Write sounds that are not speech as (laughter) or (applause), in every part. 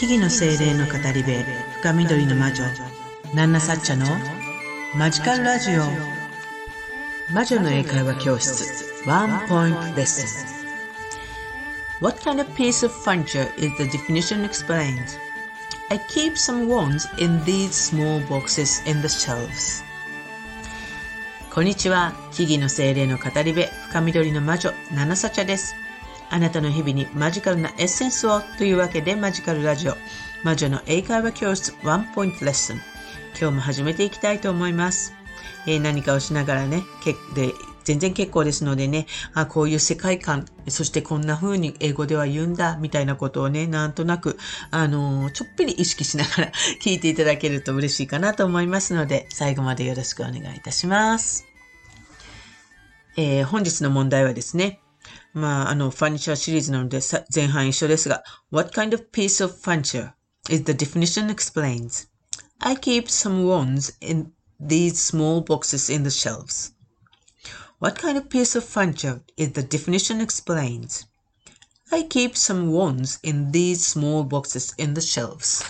木々の精霊の語り部深緑の魔女ナンナサッチャのマジカルラジオ魔女の英会話教室ワンポイントレッスン What kind of piece of furniture is the definition explained? I keep some wands in these small boxes in the shelves. こんにちは。木々の精霊の語り部、深緑の魔女、ナナサチャです。あなたの日々にマジカルなエッセンスをというわけでマジカルラジオ魔女の英会話教室ワンポイントレッスン。今日も始めていきたいと思います、えー、何かをしながらねけで全然結構ですのでねあこういう世界観そしてこんな風に英語では言うんだみたいなことをねなんとなくあのー、ちょっぴり意識しながら (laughs) 聞いていただけると嬉しいかなと思いますので最後までよろしくお願いいたします、えー、本日の問題はですねまあ、あの、ファニチャーシリーズなので前半一緒ですが、What kind of piece of furniture is the definition explains? I keep some wands in these small boxes in the shelves. What kind of piece of furniture is the definition explains? I keep some wands in these small boxes in the shelves.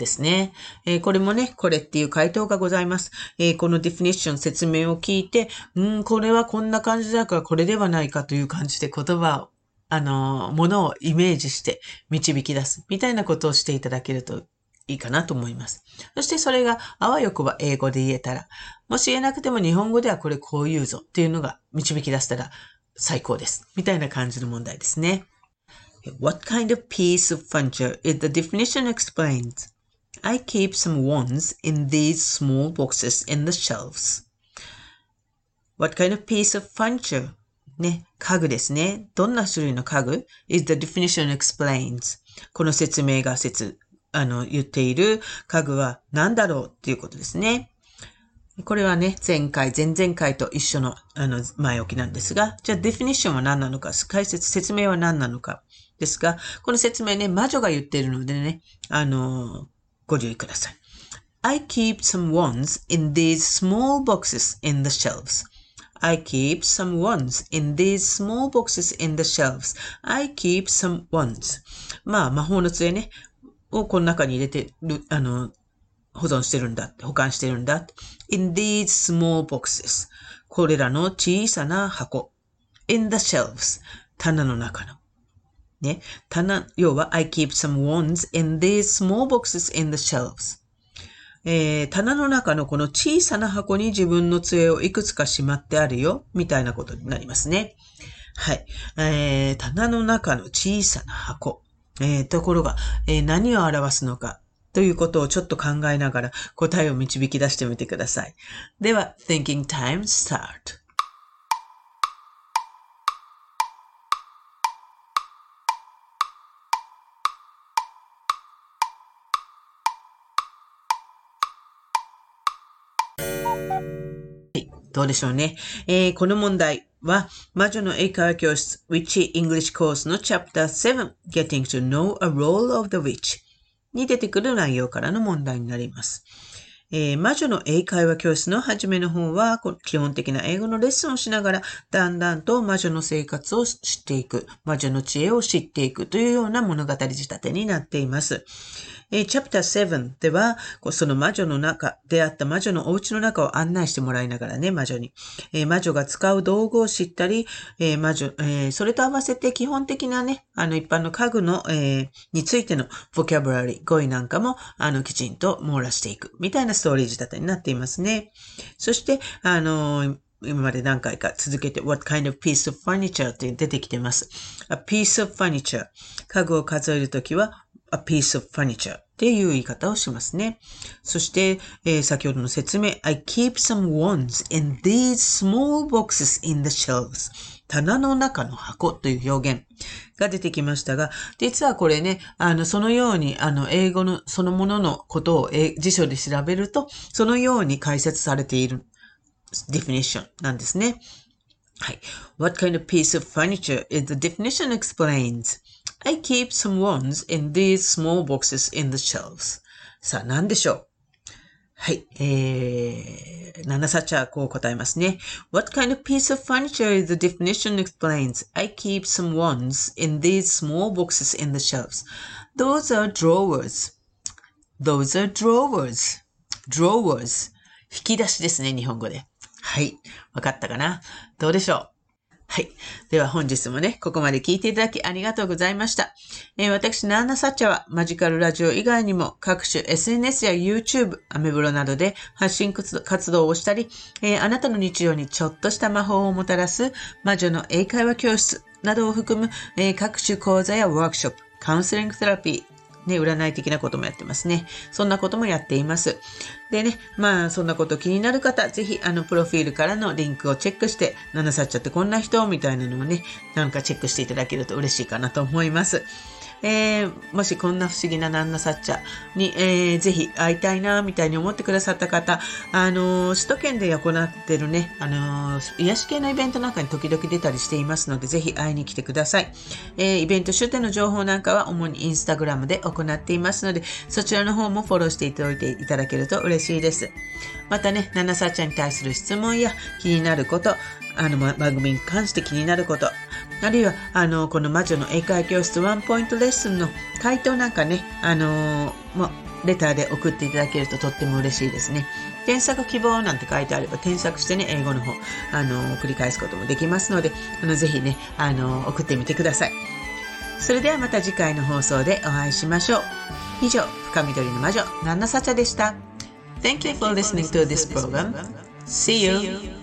ですね。えー、これもね、これっていう回答がございます。えー、このディフィニッション説明を聞いて、うん、これはこんな感じだからこれではないかという感じで言葉を、あの、ものをイメージして導き出すみたいなことをしていただけるといいかなと思います。そしてそれがあわよくば英語で言えたら、もし言えなくても日本語ではこれこう言うぞっていうのが導き出したら最高です。みたいな感じの問題ですね。What kind of piece of furniture is the definition explains? I keep some wands in these small boxes in the shelves. What kind of piece of furniture? ね、家具ですね。どんな種類の家具？Is the definition explains. この説明が説、あの、言っている家具は何だろうっていうことですね。これはね、前回、前々回と一緒の、あの、前置きなんですが、じゃあ、ディフィニッションは何なのか、解説、説明は何なのか、ですが、この説明ね、魔女が言っているのでね、あの、ご留意ください。I keep some wands in these small boxes in the shelves. I keep some wands in these small boxes in the shelves. I keep some wands. まあ、魔法の杖ね、をこの中に入れてる、あの、保存してるんだ保管してるんだ in these small boxes. これらの小さな箱。in the shelves. 棚の中の。ね、棚、要は I keep some wands in these small boxes in the shelves. えー、棚の中のこの小さな箱に自分の杖をいくつかしまってあるよ、みたいなことになりますね。はい。えー、棚の中の小さな箱。えー、ところが、えー、何を表すのかということをちょっと考えながら答えを導き出してみてください。では、Thinking Time Start! どうでしょうね。えー、この問題は、魔女の英会話教室 Witchy English Course の Chapter 7 Getting to Know a Role of the Witch に出てくる内容からの問題になります。えー、魔女の英会話教室の初めの方は、基本的な英語のレッスンをしながら、だんだんと魔女の生活を知っていく、魔女の知恵を知っていくというような物語仕立てになっています。えー、チャプター7では、その魔女の中、出会った魔女のお家の中を案内してもらいながらね、魔女に。えー、魔女が使う道具を知ったり、えー、魔女、え、それと合わせて基本的なね、あの一般の家具の、え、についてのボキャブラリー、語彙なんかも、あの、きちんと網羅していく、みたいなストーリー仕立てになっていますね。そして、あの今まで何回か続けて What kind of piece of furniture って出てきてます。A piece of furniture 家具を数えるときは a piece of furniture っていう言い方をしますね。そして、えー、先ほどの説明 I keep some wands in these small boxes in the shelves 棚の中の箱という表現が出てきましたが、実はこれね、あの、そのように、あの、英語のそのもののことを辞書で調べると、そのように解説されているディフィニッションなんですね。はい。What kind of piece of furniture is the definition explains? I keep some wands in these small boxes in the shelves. さあ、何でしょうはい。えー、ナナサチャはこう答えますね。What kind of piece of furniture is the definition explains? I keep some wands in these small boxes in the shelves. Those are drawers. Those are drawers. drawers. 引き出しですね、日本語で。はい。わかったかなどうでしょうはい。では本日もね、ここまで聞いていただきありがとうございました。えー、私、ナーナサッチャはマジカルラジオ以外にも各種 SNS や YouTube、アメブロなどで発信活動をしたり、えー、あなたの日常にちょっとした魔法をもたらす魔女の英会話教室などを含む、えー、各種講座やワークショップ、カウンセリングセラピー、ね、占い的なこともやってますね。そんなこともやっています。でね、まあ、そんなこと気になる方、ぜひ、あの、プロフィールからのリンクをチェックして、ナナサッチャってこんな人みたいなのをね、なんかチェックしていただけると嬉しいかなと思います。えー、もしこんな不思議な旦那サッチャに、えー、ぜひ会いたいな、みたいに思ってくださった方、あのー、首都圏で行ってるね、あのー、癒し系のイベントなんかに時々出たりしていますので、ぜひ会いに来てください。えー、イベント終点の情報なんかは主にインスタグラムで行っていますので、そちらの方もフォローしていただいていただけると嬉しいしいです。またね、ナナサッチャに対する質問や気になること、あの、番組に関して気になること、あるいは、あの、この魔女の英会教室ワンポイントレッスンの回答なんかね、あの、もレターで送っていただけるととっても嬉しいですね。添削希望なんて書いてあれば添削してね、英語の方、あの、繰り返すこともできますので、あの、ぜひね、あの、送ってみてください。それではまた次回の放送でお会いしましょう。以上、深緑の魔女、ナンナサチャでした。Thank you for listening to this program. See you!